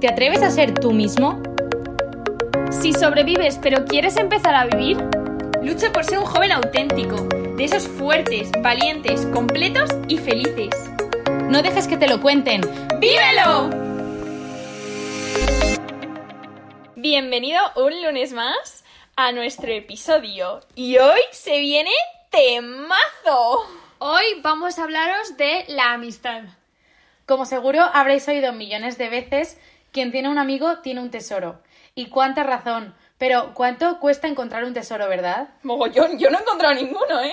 ¿Te atreves a ser tú mismo? Si sobrevives pero quieres empezar a vivir, lucha por ser un joven auténtico, de esos fuertes, valientes, completos y felices. No dejes que te lo cuenten. ¡Vívelo! Bienvenido un lunes más a nuestro episodio. Y hoy se viene temazo. Hoy vamos a hablaros de la amistad. Como seguro habréis oído millones de veces, quien tiene un amigo tiene un tesoro. Y cuánta razón. Pero, ¿cuánto cuesta encontrar un tesoro, verdad? Mogollón, yo no he encontrado ninguno, ¿eh?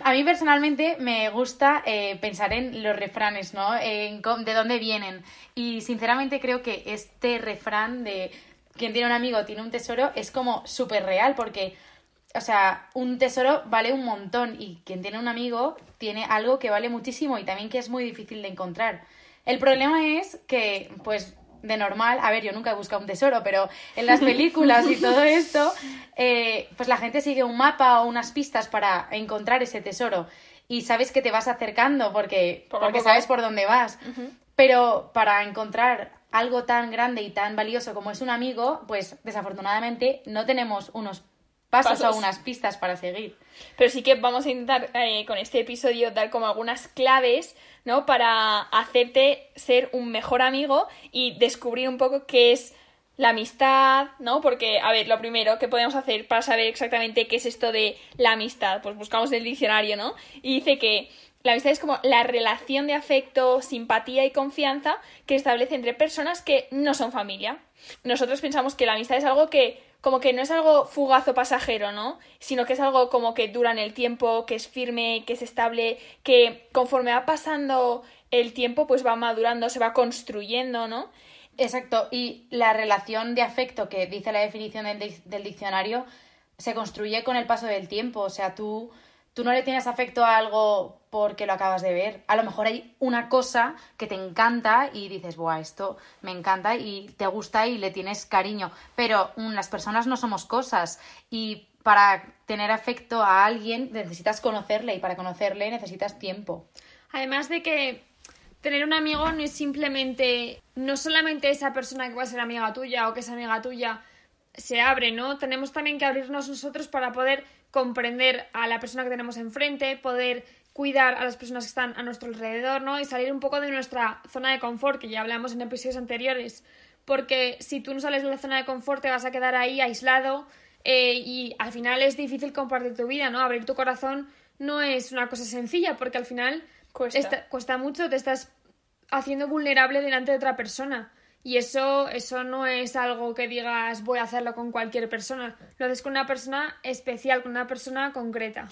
A mí personalmente me gusta eh, pensar en los refranes, ¿no? En de dónde vienen. Y sinceramente creo que este refrán de quien tiene un amigo tiene un tesoro es como súper real porque, o sea, un tesoro vale un montón y quien tiene un amigo tiene algo que vale muchísimo y también que es muy difícil de encontrar. El problema es que, pues, de normal, a ver, yo nunca he buscado un tesoro, pero en las películas y todo esto, eh, pues la gente sigue un mapa o unas pistas para encontrar ese tesoro. Y sabes que te vas acercando porque, porque sabes por dónde vas. Pero para encontrar algo tan grande y tan valioso como es un amigo, pues desafortunadamente no tenemos unos pasos, o unas pistas para seguir. Pero sí que vamos a intentar eh, con este episodio dar como algunas claves, ¿no? Para hacerte ser un mejor amigo y descubrir un poco qué es la amistad, ¿no? Porque, a ver, lo primero que podemos hacer para saber exactamente qué es esto de la amistad, pues buscamos en el diccionario, ¿no? Y dice que la amistad es como la relación de afecto, simpatía y confianza que establece entre personas que no son familia. Nosotros pensamos que la amistad es algo que como que no es algo fugazo pasajero, ¿no? Sino que es algo como que dura en el tiempo, que es firme, que es estable, que conforme va pasando el tiempo, pues va madurando, se va construyendo, ¿no? Exacto, y la relación de afecto que dice la definición del, del diccionario se construye con el paso del tiempo, o sea, tú tú no le tienes afecto a algo porque lo acabas de ver. A lo mejor hay una cosa que te encanta y dices, buah, esto me encanta y te gusta y le tienes cariño. Pero mm, las personas no somos cosas y para tener afecto a alguien necesitas conocerle y para conocerle necesitas tiempo. Además de que tener un amigo no es simplemente, no solamente esa persona que va a ser amiga tuya o que es amiga tuya se abre, ¿no? Tenemos también que abrirnos nosotros para poder comprender a la persona que tenemos enfrente, poder cuidar a las personas que están a nuestro alrededor, ¿no? Y salir un poco de nuestra zona de confort, que ya hablamos en episodios anteriores. Porque si tú no sales de la zona de confort, te vas a quedar ahí aislado eh, y al final es difícil compartir tu vida, ¿no? Abrir tu corazón no es una cosa sencilla, porque al final cuesta, cuesta mucho, te estás haciendo vulnerable delante de otra persona. Y eso, eso no es algo que digas voy a hacerlo con cualquier persona. Lo haces con una persona especial, con una persona concreta.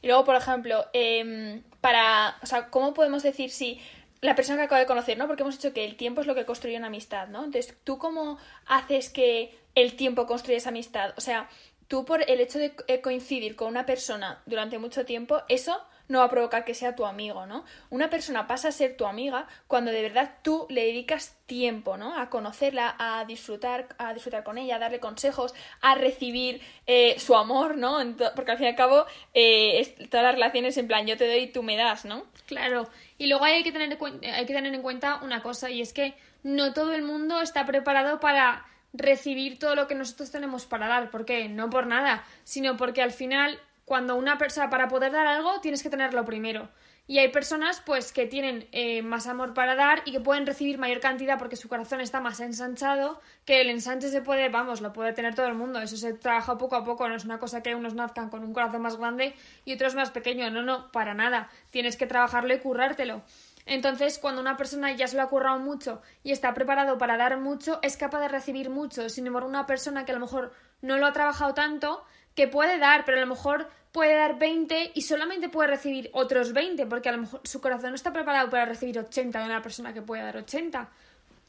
Y luego, por ejemplo, em, para. O sea, ¿cómo podemos decir si la persona que acabo de conocer, ¿no? Porque hemos dicho que el tiempo es lo que construye una amistad, ¿no? Entonces, ¿tú cómo haces que el tiempo construya esa amistad? O sea, tú por el hecho de eh, coincidir con una persona durante mucho tiempo, eso no va a provocar que sea tu amigo, ¿no? Una persona pasa a ser tu amiga cuando de verdad tú le dedicas tiempo, ¿no? A conocerla, a disfrutar, a disfrutar con ella, a darle consejos, a recibir eh, su amor, ¿no? Porque al fin y al cabo eh, todas las relaciones en plan yo te doy y tú me das, ¿no? Claro. Y luego hay que tener, hay que tener en cuenta una cosa y es que no todo el mundo está preparado para recibir todo lo que nosotros tenemos para dar. ¿Por qué? No por nada, sino porque al final cuando una persona, para poder dar algo, tienes que tenerlo primero. Y hay personas, pues, que tienen eh, más amor para dar y que pueden recibir mayor cantidad porque su corazón está más ensanchado, que el ensanche se puede, vamos, lo puede tener todo el mundo. Eso se trabaja poco a poco, no es una cosa que unos nazcan con un corazón más grande y otros más pequeño. No, no, para nada. Tienes que trabajarlo y currártelo. Entonces, cuando una persona ya se lo ha currado mucho y está preparado para dar mucho, es capaz de recibir mucho. Sin embargo, una persona que a lo mejor no lo ha trabajado tanto, que puede dar, pero a lo mejor puede dar 20 y solamente puede recibir otros 20, porque a lo mejor su corazón no está preparado para recibir 80 de una persona que puede dar 80.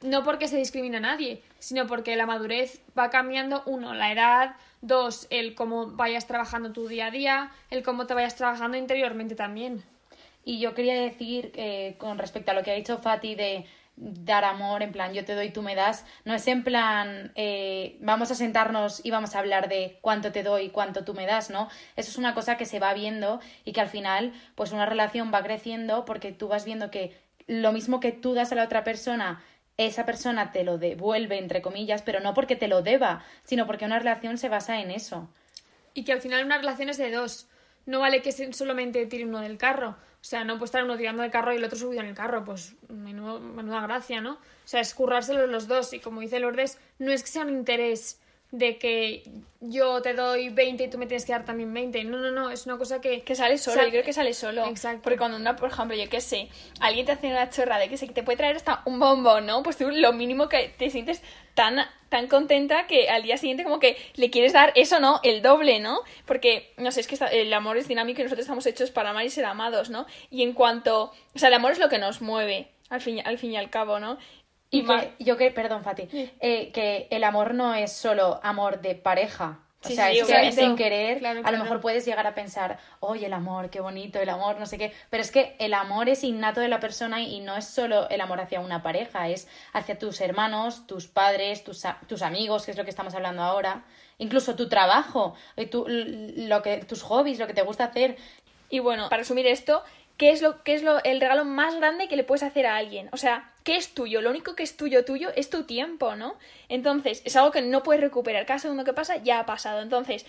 No porque se discrimina a nadie, sino porque la madurez va cambiando, uno, la edad, dos, el cómo vayas trabajando tu día a día, el cómo te vayas trabajando interiormente también. Y yo quería decir, eh, con respecto a lo que ha dicho Fati de dar amor, en plan yo te doy, tú me das, no es en plan eh, vamos a sentarnos y vamos a hablar de cuánto te doy, cuánto tú me das, ¿no? Eso es una cosa que se va viendo y que al final pues una relación va creciendo porque tú vas viendo que lo mismo que tú das a la otra persona esa persona te lo devuelve, entre comillas, pero no porque te lo deba, sino porque una relación se basa en eso. Y que al final una relación es de dos. No vale que solamente tire uno del carro. O sea, no puede estar uno tirando del carro y el otro subido en el carro. Pues menuda gracia, ¿no? O sea, es currárselo los dos. Y como dice Lourdes, no es que sea un interés de que yo te doy 20 y tú me tienes que dar también 20. No, no, no, es una cosa que... Que sale solo, yo creo que sale solo. Exacto. Porque cuando una, por ejemplo, yo qué sé, alguien te hace una chorra de que sé que te puede traer hasta un bombón, ¿no? Pues tú lo mínimo que te sientes tan, tan contenta que al día siguiente como que le quieres dar eso, ¿no? El doble, ¿no? Porque, no sé, es que el amor es dinámico y nosotros estamos hechos para amar y ser amados, ¿no? Y en cuanto... O sea, el amor es lo que nos mueve, al fin, al fin y al cabo, ¿no? Y que, yo que, perdón, Fati, eh, que el amor no es solo amor de pareja. O sea, es que sin querer, a lo mejor puedes llegar a pensar, oye, el amor, qué bonito, el amor, no sé qué. Pero es que el amor es innato de la persona y no es solo el amor hacia una pareja, es hacia tus hermanos, tus padres, tus, tus amigos, que es lo que estamos hablando ahora. Incluso tu trabajo, tu, lo que, tus hobbies, lo que te gusta hacer. Y bueno, para resumir esto, ¿qué es, lo, qué es lo, el regalo más grande que le puedes hacer a alguien? O sea, ¿qué es tuyo? Lo único que es tuyo, tuyo, es tu tiempo, ¿no? Entonces, es algo que no puedes recuperar. Cada segundo que pasa ya ha pasado. Entonces,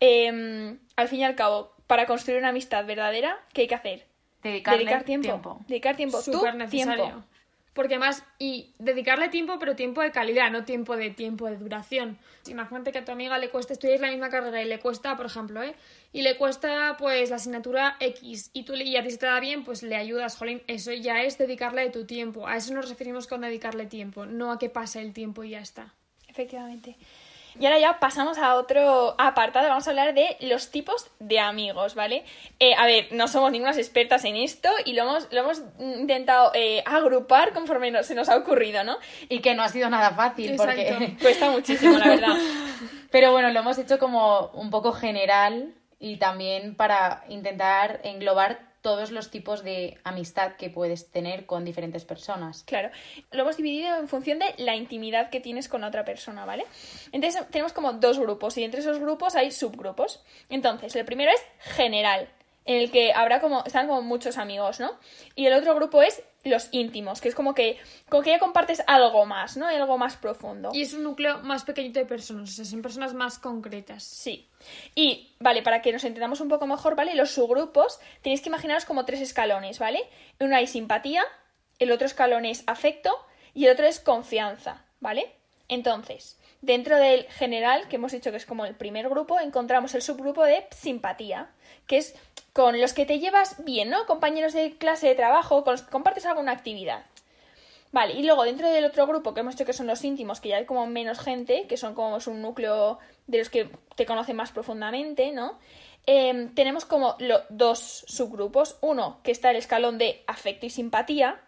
em, al fin y al cabo, para construir una amistad verdadera, ¿qué hay que hacer? Dedicar tiempo. Dedicar tiempo. Súper necesario. Porque más, y dedicarle tiempo, pero tiempo de calidad, no tiempo de tiempo de duración. Imagínate que a tu amiga le cuesta, estudiar la misma carrera y le cuesta, por ejemplo, ¿eh? Y le cuesta, pues, la asignatura X, y tú y a ti se te da bien, pues le ayudas, jolín, eso ya es dedicarle de tu tiempo. A eso nos referimos con dedicarle tiempo, no a que pase el tiempo y ya está. Efectivamente. Y ahora ya pasamos a otro apartado, vamos a hablar de los tipos de amigos, ¿vale? Eh, a ver, no somos ninguna expertas en esto y lo hemos, lo hemos intentado eh, agrupar conforme se nos ha ocurrido, ¿no? Y que no ha sido nada fácil porque cuesta muchísimo, la verdad. Pero bueno, lo hemos hecho como un poco general y también para intentar englobar todos los tipos de amistad que puedes tener con diferentes personas. Claro, lo hemos dividido en función de la intimidad que tienes con otra persona, ¿vale? Entonces tenemos como dos grupos y entre esos grupos hay subgrupos. Entonces, el primero es general, en el que habrá como, están como muchos amigos, ¿no? Y el otro grupo es los íntimos, que es como que con que ya compartes algo más, ¿no? Algo más profundo. Y es un núcleo más pequeñito de personas, o sea, son personas más concretas. Sí. Y, vale, para que nos entendamos un poco mejor, ¿vale? Los subgrupos tenéis que imaginaros como tres escalones, ¿vale? Uno hay simpatía, el otro escalón es afecto y el otro es confianza, ¿vale? Entonces, dentro del general, que hemos dicho que es como el primer grupo, encontramos el subgrupo de simpatía, que es con los que te llevas bien, ¿no? Compañeros de clase de trabajo, con los que compartes alguna actividad. Vale, y luego dentro del otro grupo que hemos dicho que son los íntimos, que ya hay como menos gente, que son como un núcleo de los que te conocen más profundamente, ¿no? Em, tenemos como dos subgrupos. Uno, que está el escalón de afecto y simpatía,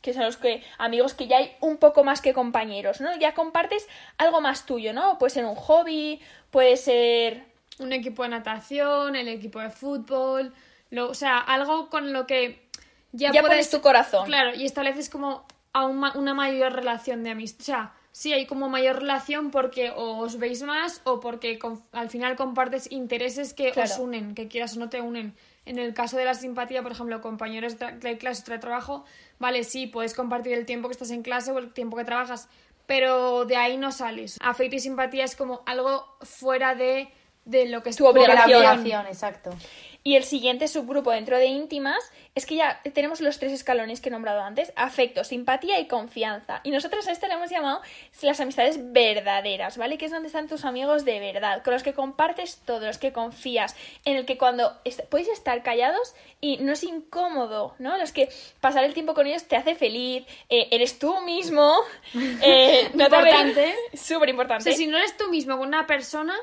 que son los que amigos que ya hay un poco más que compañeros, ¿no? Ya compartes algo más tuyo, ¿no? Puede ser un hobby, puede ser un equipo de natación, el equipo de fútbol, lo, o sea, algo con lo que ya, ya pones tu corazón. Claro, y estableces como una mayor relación de amistad. O sea, sí hay como mayor relación porque os veis más o porque al final compartes intereses que os unen, que quieras o no te unen. En el caso de la simpatía, por ejemplo, compañeros de clase o de trabajo, vale, sí, puedes compartir el tiempo que estás en clase o el tiempo que trabajas, pero de ahí no sales. Afecto y simpatía es como algo fuera de de lo que es tu obligación. exacto. Y el siguiente subgrupo dentro de íntimas es que ya tenemos los tres escalones que he nombrado antes, afecto, simpatía y confianza. Y nosotros a este le hemos llamado las amistades verdaderas, ¿vale? Que es donde están tus amigos de verdad, con los que compartes todo, los que confías, en el que cuando podéis estar callados y no es incómodo, ¿no? Los que pasar el tiempo con ellos te hace feliz, eh, eres tú mismo. Eh, importante. Súper importante. si no eres tú mismo con una persona,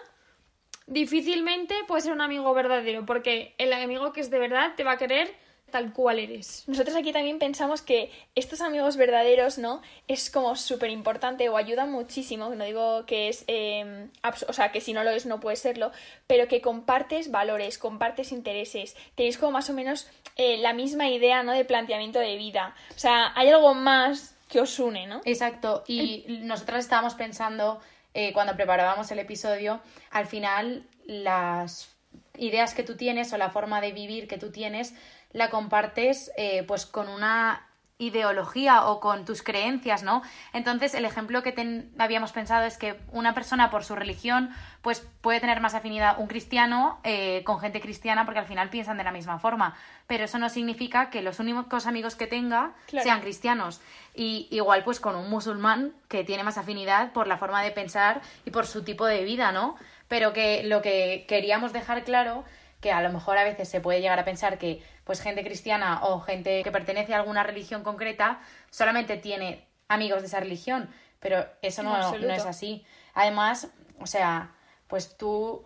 difícilmente puede ser un amigo verdadero, porque el amigo que es de verdad te va a querer tal cual eres. Nosotros aquí también pensamos que estos amigos verdaderos, ¿no? Es como súper importante o ayuda muchísimo, no digo que es, em, o sea, que si no lo es no puede serlo, pero que compartes valores, compartes intereses, tenéis como más o menos eh, la misma idea, ¿no? De planteamiento de vida. O sea, hay algo más que os une, ¿no? Exacto, y nosotras estábamos pensando eh, cuando preparábamos el episodio, al final las ideas que tú tienes o la forma de vivir que tú tienes la compartes eh, pues con una ideología o con tus creencias, ¿no? Entonces, el ejemplo que ten- habíamos pensado es que una persona por su religión, pues puede tener más afinidad un cristiano eh, con gente cristiana porque al final piensan de la misma forma. Pero eso no significa que los únicos amigos que tenga Claro. sean cristianos. Y igual, pues con un musulmán que tiene más afinidad por la forma de pensar y por su tipo de vida, ¿no? Pero que lo que queríamos dejar claro que a lo mejor a veces se puede llegar a pensar que pues gente cristiana o gente que pertenece a alguna religión concreta solamente tiene amigos de esa religión, pero eso no, no es así. Además, o sea, pues tú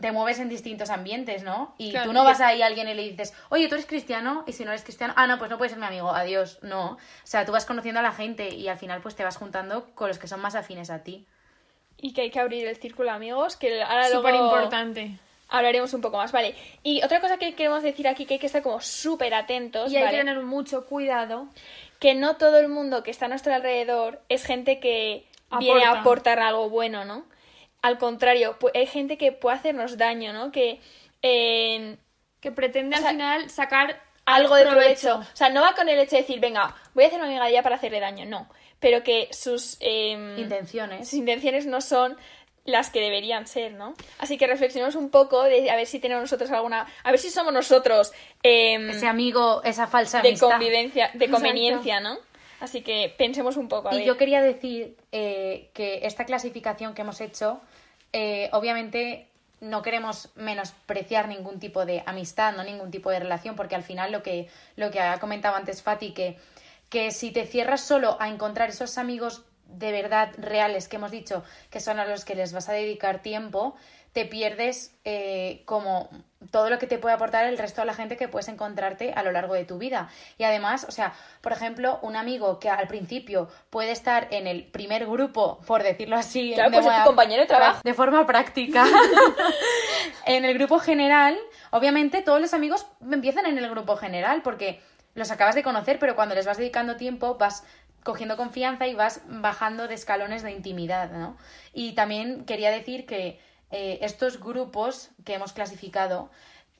te mueves en distintos ambientes, ¿no? Y Claro, tú no vas ahí a alguien y le dices, oye, tú eres cristiano, y si no eres cristiano, ah, no, pues no puedes ser mi amigo, adiós, no. O sea, tú vas conociendo a la gente y al final pues te vas juntando con los que son más afines a ti. Y que hay que abrir el círculo de amigos, que ahora luego Súper importante. Hablaremos un poco más, vale. Y otra cosa que queremos decir aquí, que hay que estar como súper atentos, Y hay ¿vale? que tener mucho cuidado. que no todo el mundo que está a nuestro alrededor es gente que viene a Aporta. aportar algo bueno, ¿no? Al contrario, hay gente que puede hacernos daño, ¿no? Que eh, Que pretende sea, al final sacar algo de provecho. O sea, no va con el hecho de decir, venga, voy a hacer una amiga ella para hacerle daño, no. Pero que sus, eh, Intenciones. sus intenciones no son las que deberían ser, ¿no? Así que reflexionemos un poco de a ver si tenemos nosotros alguna... A ver si somos nosotros eh, Ese amigo, esa falsa de amistad. convivencia, de Exacto. conveniencia, ¿no? Así que pensemos un poco. A Y ver. yo quería decir eh, que esta clasificación que hemos hecho, eh, obviamente no queremos menospreciar ningún tipo de amistad, no ningún tipo de relación, porque al final lo que, lo que ha comentado antes Fati, que, que si te cierras solo a encontrar esos amigos de verdad reales que hemos dicho, que son a los que les vas a dedicar tiempo, te pierdes eh, como todo lo que te puede aportar el resto de la gente que puedes encontrarte a lo largo de tu vida. Y además, o sea, por ejemplo, un amigo que al principio puede estar en el primer grupo, por decirlo así, Claro, de pues es tu compañero de trabajo. de forma práctica. en el grupo general, obviamente todos los amigos empiezan en el grupo general porque los acabas de conocer, pero cuando les vas dedicando tiempo vas cogiendo confianza y vas bajando de escalones de intimidad, ¿no? Y también quería decir que eh, estos grupos que hemos clasificado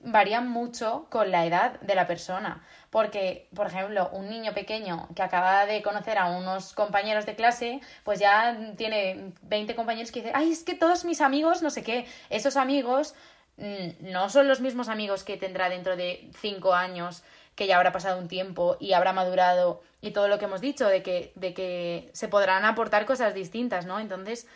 varían mucho con la edad de la persona. Porque, por ejemplo, un niño pequeño que acaba de conocer a unos compañeros de clase, pues ya tiene 20 compañeros que dicen, ay, es que todos mis amigos, no sé qué, esos amigos mm, no son los mismos amigos que tendrá dentro de 5 años, que ya habrá pasado un tiempo y habrá madurado y todo lo que hemos dicho, de que, de que se podrán aportar cosas distintas, ¿no? Entonces,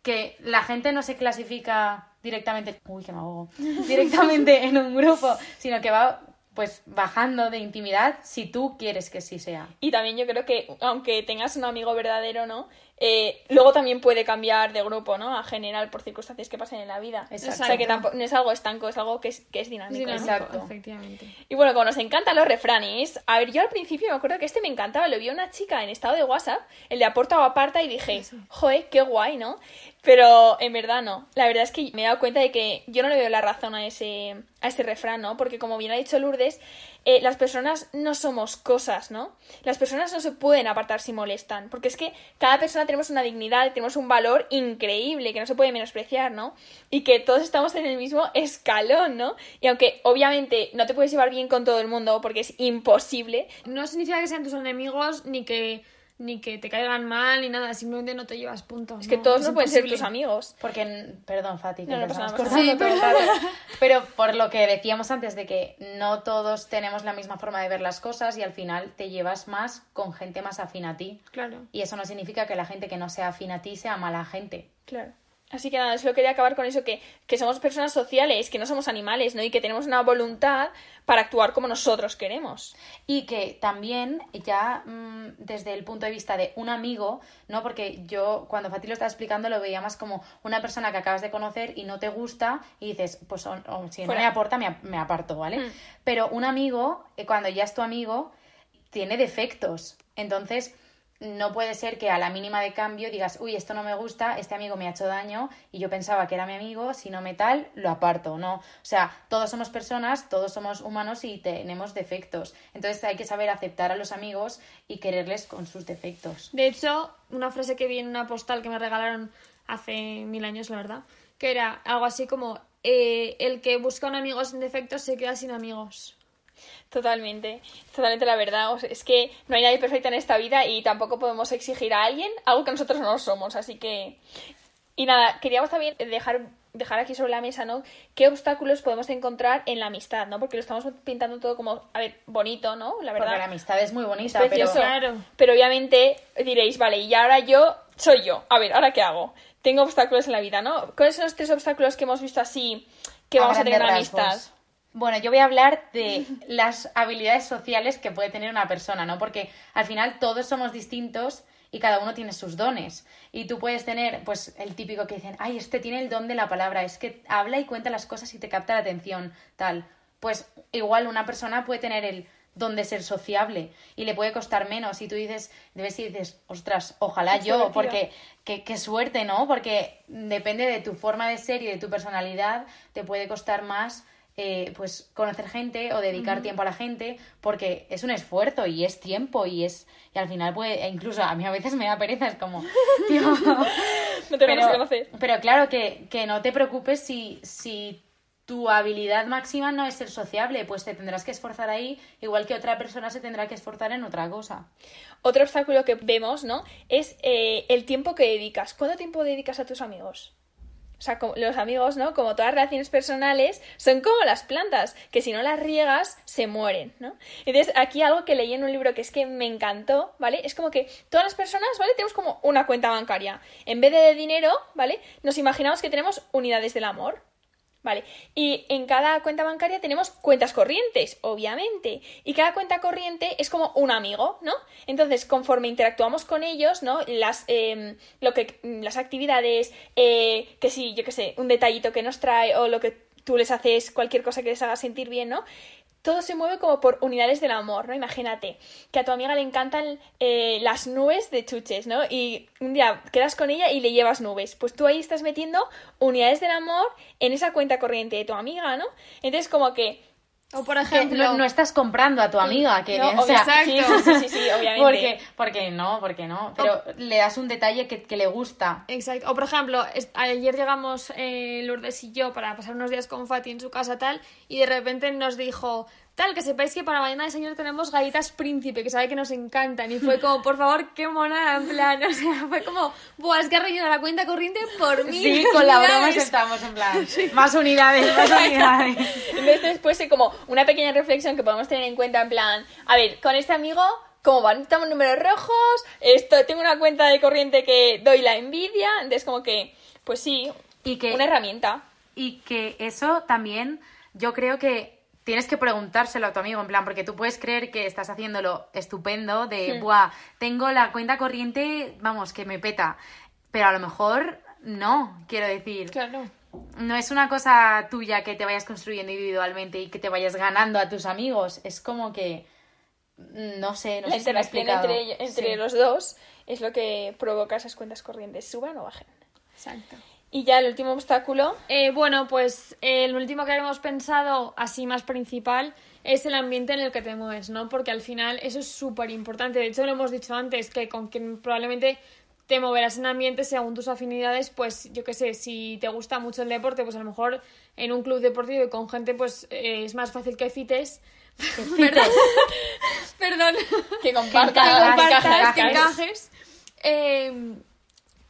que la gente no se clasifica directamente, uy, que me ahogo, directamente en un grupo, sino que va pues bajando de intimidad si tú quieres que sí sea. Y también yo creo que, aunque tengas un amigo verdadero, ¿no? Eh, luego también puede cambiar de grupo, ¿no? A general por circunstancias que pasen en la vida. Exacto. O sea, que tampoco, no es algo estanco, es algo que es, que es dinámico. Exacto. Efectivamente. Y bueno, como nos encantan los refranes, a ver, yo al principio me acuerdo que este me encantaba, lo vi a una chica en estado de WhatsApp, el de aporta o aparta, y dije, joe, qué guay, ¿no? Pero en verdad no. La verdad es que me he dado cuenta de que yo no le veo la razón a ese, a ese refrán, ¿no? Porque como bien ha dicho Lourdes, eh, las personas no somos cosas, ¿no? Las personas no se pueden apartar si molestan, porque es que cada persona tenemos una dignidad, tenemos un valor increíble que no se puede menospreciar, ¿no? Y que todos estamos en el mismo escalón, ¿no? Y aunque obviamente no te puedes llevar bien con todo el mundo porque es imposible, No significa que sean tus enemigos ni que ni que te caigan mal ni nada, simplemente no te llevas punto. es que todos no pueden ser tus amigos. Porque, perdón, Fati, que No, no te pasa estamos nada, pasa cortando nada. todo el Sí, rato. Pero por lo que decíamos antes de que no todos tenemos la misma forma de ver las cosas y al final te llevas más con gente más afín a ti. Claro. Y eso no significa que la gente que no sea afín a ti sea mala gente. Claro. Así que nada, solo quería acabar con eso, que, que somos personas sociales, que no somos animales, ¿no? Y que tenemos una voluntad para actuar como nosotros queremos. Y que también, ya mm, desde el punto de vista de un amigo, ¿no? Porque yo, cuando Fati lo estaba explicando, lo veía más como una persona que acabas de conocer y no te gusta y dices, pues o- o si no me aporta, me, ap- me aparto, ¿vale? Mm. Pero un amigo, eh, cuando ya es tu amigo, tiene defectos. Entonces, no puede ser que a la mínima de cambio digas, uy, esto no me gusta, este amigo me ha hecho daño y yo pensaba que era mi amigo, si no me tal, lo aparto, ¿no? O sea, todos somos personas, todos somos humanos y tenemos defectos. Entonces hay que saber aceptar a los amigos y quererles con sus defectos. De hecho, una frase que vi en una postal que me regalaron hace mil años, la verdad, que era algo así como eh, el que busca un amigo sin defectos se queda sin amigos. Totalmente, totalmente la verdad. O sea, es que no hay nadie perfecto en esta vida y tampoco podemos exigir a alguien algo que nosotros no somos. Así que. Y nada, queríamos también dejar, dejar aquí sobre la mesa, ¿no? ¿Qué obstáculos podemos encontrar en la amistad, ¿no? Porque lo estamos pintando todo como, a ver, bonito, ¿no? La verdad. Porque la amistad es muy bonita, Es pero precioso. Claro. Pero obviamente diréis, vale, y ahora yo soy yo. A ver, ¿ahora qué hago? Tengo obstáculos en la vida, ¿no? ¿Cuáles son los tres obstáculos que hemos visto así que vamos a, tener en la amistad? Bueno, yo voy a hablar de las habilidades sociales que puede tener una persona, ¿no? Porque al final todos somos distintos y cada uno tiene sus dones. Y tú puedes tener, pues, el típico que dicen, ay, este tiene el don de la palabra, es que habla y cuenta las cosas y te capta la atención, tal. Pues igual una persona puede tener el don de ser sociable y le puede costar menos. Y tú dices, debes y dices, ostras, ojalá yo, porque qué, qué suerte, ¿no? Porque depende de tu forma de ser y de tu personalidad, te puede costar más eh, pues conocer gente o dedicar tiempo a la gente porque es un esfuerzo y es tiempo y es y al final puede e incluso a mí a veces me da pereza es como tío, No que pero, conocer. pero claro que, que no te preocupes si, si tu habilidad máxima no es ser sociable, pues te tendrás que esforzar ahí, igual que otra persona se tendrá que esforzar en otra cosa. Otro obstáculo que vemos, ¿no? Es eh, el tiempo que dedicas. ¿Cuánto tiempo dedicas a tus amigos? O sea, como- los amigos, ¿no? Como todas las relaciones personales, son como las plantas, que si no las riegas, se mueren, ¿no? Entonces, aquí algo que leí en un libro que es que me encantó, ¿vale? Es como que todas las personas, ¿vale? Tenemos como una cuenta bancaria. En vez de, dinero, ¿vale? Nos imaginamos que tenemos unidades del amor. Vale, y en cada cuenta bancaria tenemos cuentas corrientes, obviamente, y cada cuenta corriente es como un amigo, ¿no? Entonces, conforme interactuamos con ellos, ¿no? Las, eh, lo que, las actividades, eh, que sí, yo qué sé, un detallito que nos trae o lo que tú les haces, cualquier cosa que les haga sentir bien, ¿no? Todo se mueve como por unidades del amor, ¿no? Imagínate que a tu amiga le encantan eh, las nubes de chuches, ¿no? Y un día quedas con ella y le llevas nubes. Pues tú ahí estás metiendo unidades del amor en esa cuenta corriente de tu amiga, ¿no? Entonces como que... O por ejemplo, no, no estás comprando a tu amiga, que No, o sea, sí, sí, sí, obviamente. porque, porque no, porque no, pero le das un detalle que, que le gusta. Exacto. O por ejemplo, es- ayer llegamos eh, Lourdes y yo para pasar unos días con Fati en su casa tal y de repente nos dijo tal que sepáis que para mañana de señor tenemos galletas príncipe que sabe que nos encantan y fue como por favor qué mona en plan o sea fue como buah es que ha rellenado la cuenta corriente por mí Sí, con la broma estamos en plan, más unidades, más unidades. Entonces después hay como una pequeña reflexión que podemos tener en cuenta en plan, a ver, con este amigo, ¿cómo van? Estamos números rojos, esto, tengo una cuenta de corriente que doy la envidia, entonces como que, pues sí, Y que, una herramienta. y que eso también, yo creo que tienes que preguntárselo a tu amigo, en plan, porque tú puedes creer que estás haciéndolo estupendo, de, buah, tengo la cuenta corriente, vamos, que me peta, pero a lo mejor no, quiero decir. claro No es una cosa tuya que te vayas construyendo individualmente y que te vayas ganando a tus amigos. Es como que. No sé, no la sé si me interacción explicado. entre, entre Sí. los dos es lo que provoca esas cuentas corrientes, suban o bajen. exacto Y ya el último obstáculo, Eh, bueno, pues eh, el último que habíamos pensado, así más principal, es el ambiente en el que te mueves, ¿no? Porque al final eso es súper importante. De hecho, lo hemos dicho antes, que con quien probablemente te moverás en ambientes según tus afinidades, pues yo qué sé, si te gusta mucho el deporte, pues a lo mejor en un club deportivo y con gente, pues eh, es más fácil que fites. ¿Verdad? Perdón que compartas, que compartas, encajes, que encajes. encajes. Eh,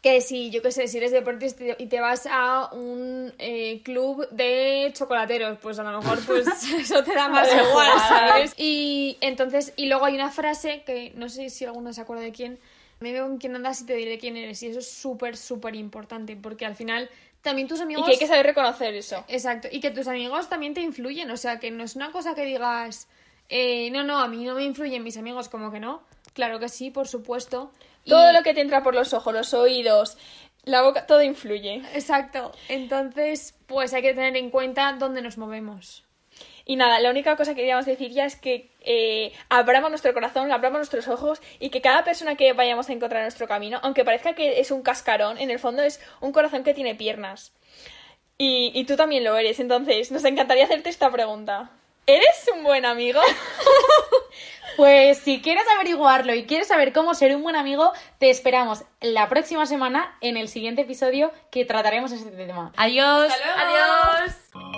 que si, yo qué sé, si eres deportista y te vas a un eh, club de chocolateros, pues a lo mejor pues eso te da más igual. ¿sabes? Y entonces, y luego hay una frase que no sé si alguno se acuerda de quién, dime con quién andas y te diré quién eres. Y eso es súper, súper importante, porque al final también tus y amigos... que hay que saber reconocer eso. Exacto, y que tus amigos también te influyen, o sea, que no es una cosa que digas, eh, no, no, a mí no me influyen mis amigos, como que no. Claro que sí, por supuesto. Y- Todo lo que te entra por los ojos, los oídos, la boca, todo influye. Exacto, entonces, pues hay que tener en cuenta dónde nos movemos. Y nada, la única cosa que queríamos decir ya es que eh, abramos nuestro corazón, abramos nuestros ojos y que cada persona que vayamos a encontrar en nuestro camino, aunque parezca que es un cascarón, en el fondo es un corazón que tiene piernas. Y, y tú también lo eres, entonces nos encantaría hacerte esta pregunta. ¿Eres un buen amigo? Pues si quieres averiguarlo y quieres saber cómo ser un buen amigo, te esperamos la próxima semana en el siguiente episodio que trataremos este tema. Adiós. Adiós.